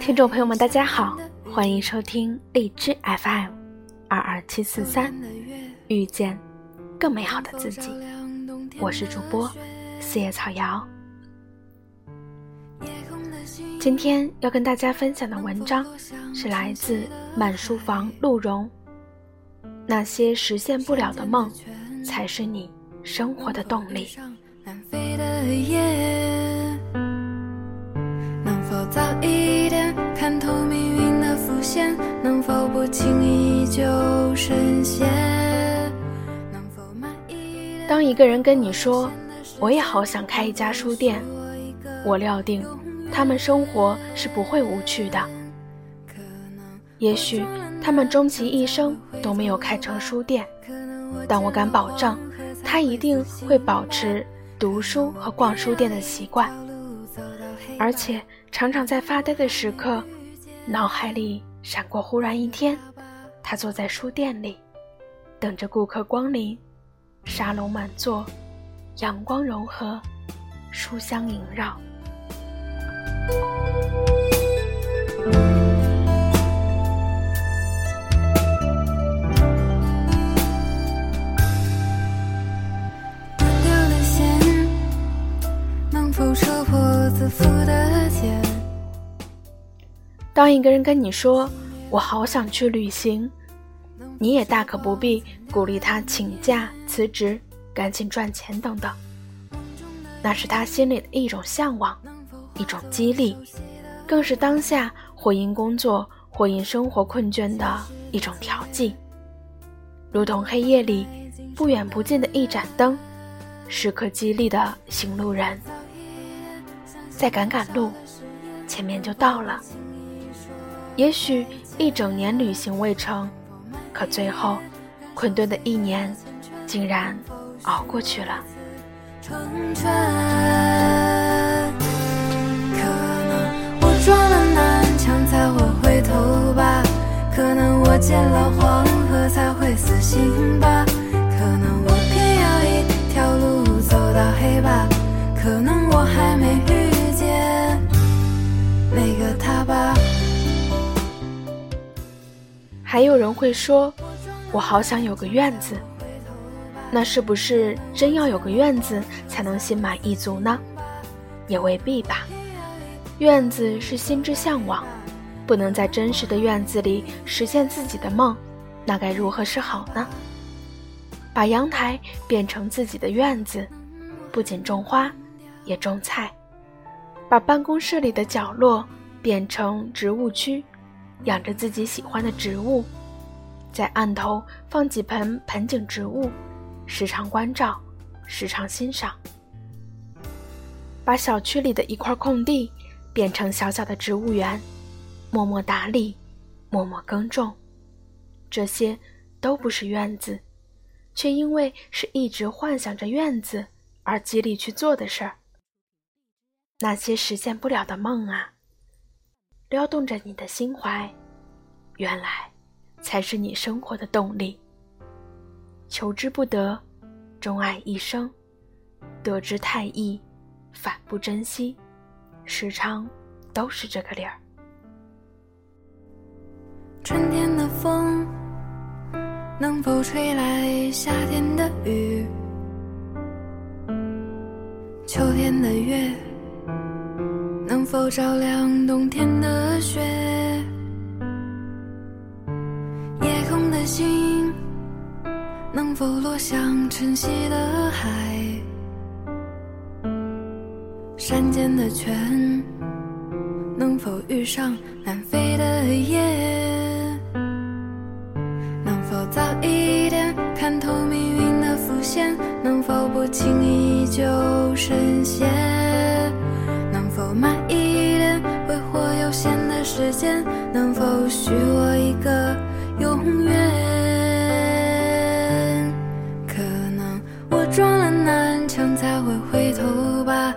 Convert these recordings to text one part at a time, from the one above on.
听众朋友们，大家好，欢迎收听荔枝 FM 二二七四三，遇见更美好的自己。我是主播四叶草瑶。今天要跟大家分享的文章是来自满书房鹿茸。那些实现不了的梦，才是你生活的动力。能看透命运的伏线？能否不轻易就深陷？当一个人跟你说：“我也好想开一家书店。”我料定，他们生活是不会无趣的。也许他们终其一生都没有开成书店，但我敢保证，他一定会保持读书和逛书店的习惯，而且常常在发呆的时刻，脑海里闪过忽然一天，他坐在书店里，等着顾客光临。沙龙满座，阳光柔和，书香萦绕。当一个人跟你说“我好想去旅行”。你也大可不必鼓励他请假辞职，赶紧赚钱等等。那是他心里的一种向往，一种激励，更是当下或因工作或因生活困倦的一种调剂。如同黑夜里不远不近的一盏灯，时刻激励的行路人。再赶赶路，前面就到了。也许一整年旅行未成。可最后，困顿的一年，竟然熬过去了。可能我撞了南墙才会回头吧，可能我见了黄河才会死心吧，可能我偏要一条路走到黑吧，可能我还没还有人会说：“我好想有个院子。”那是不是真要有个院子才能心满意足呢？也未必吧。院子是心之向往，不能在真实的院子里实现自己的梦，那该如何是好呢？把阳台变成自己的院子，不仅种花，也种菜；把办公室里的角落变成植物区。养着自己喜欢的植物，在案头放几盆盆景植物，时常关照，时常欣赏。把小区里的一块空地变成小小的植物园，默默打理，默默耕种。这些都不是院子，却因为是一直幻想着院子而极力去做的事儿。那些实现不了的梦啊！撩动着你的心怀，原来才是你生活的动力。求之不得，钟爱一生；得之太易，反不珍惜。时常都是这个理儿。春天的风能否吹来夏天的雨？秋天的月。能否照亮冬天的雪？夜空的星能否落向晨曦的海？山间的泉能否遇上南飞的雁？能否早一点看透命运的伏线？能否不轻易就深陷？时间，能否许我一个永远？可能我撞了南墙才会回头吧，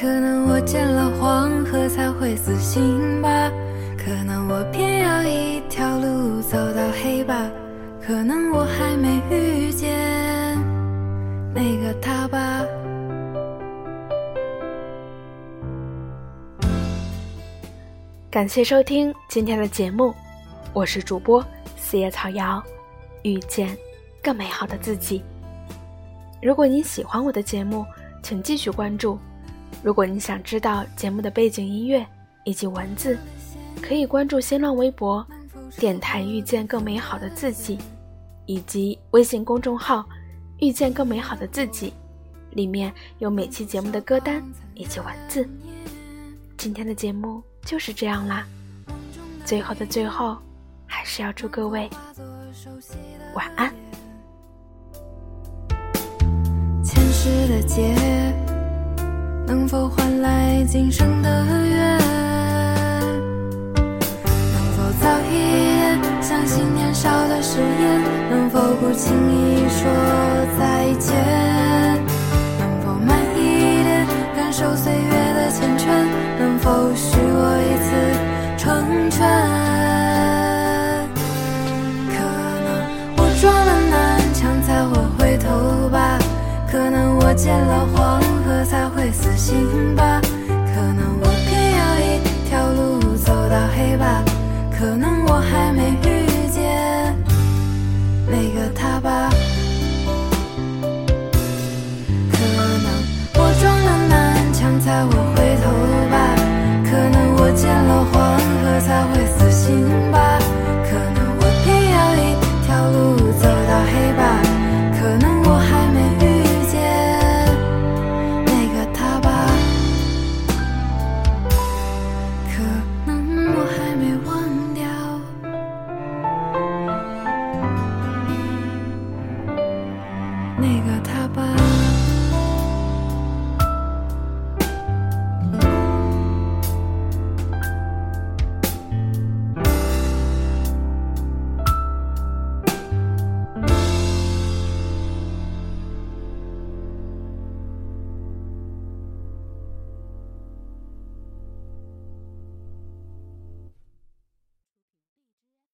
可能我见了黄河才会死心吧，可能我偏要一条路走到黑吧，可能我还没遇见那个他吧。感谢收听今天的节目，我是主播四叶草瑶，遇见更美好的自己。如果你喜欢我的节目，请继续关注。如果你想知道节目的背景音乐以及文字，可以关注新浪微博“电台遇见更美好的自己”，以及微信公众号“遇见更美好的自己”，里面有每期节目的歌单以及文字。今天的节目。就是这样啦，最后的最后，还是要祝各位晚安。前世的劫，能否换来今生的缘？能否早一点相信年少的誓言？能否不轻易说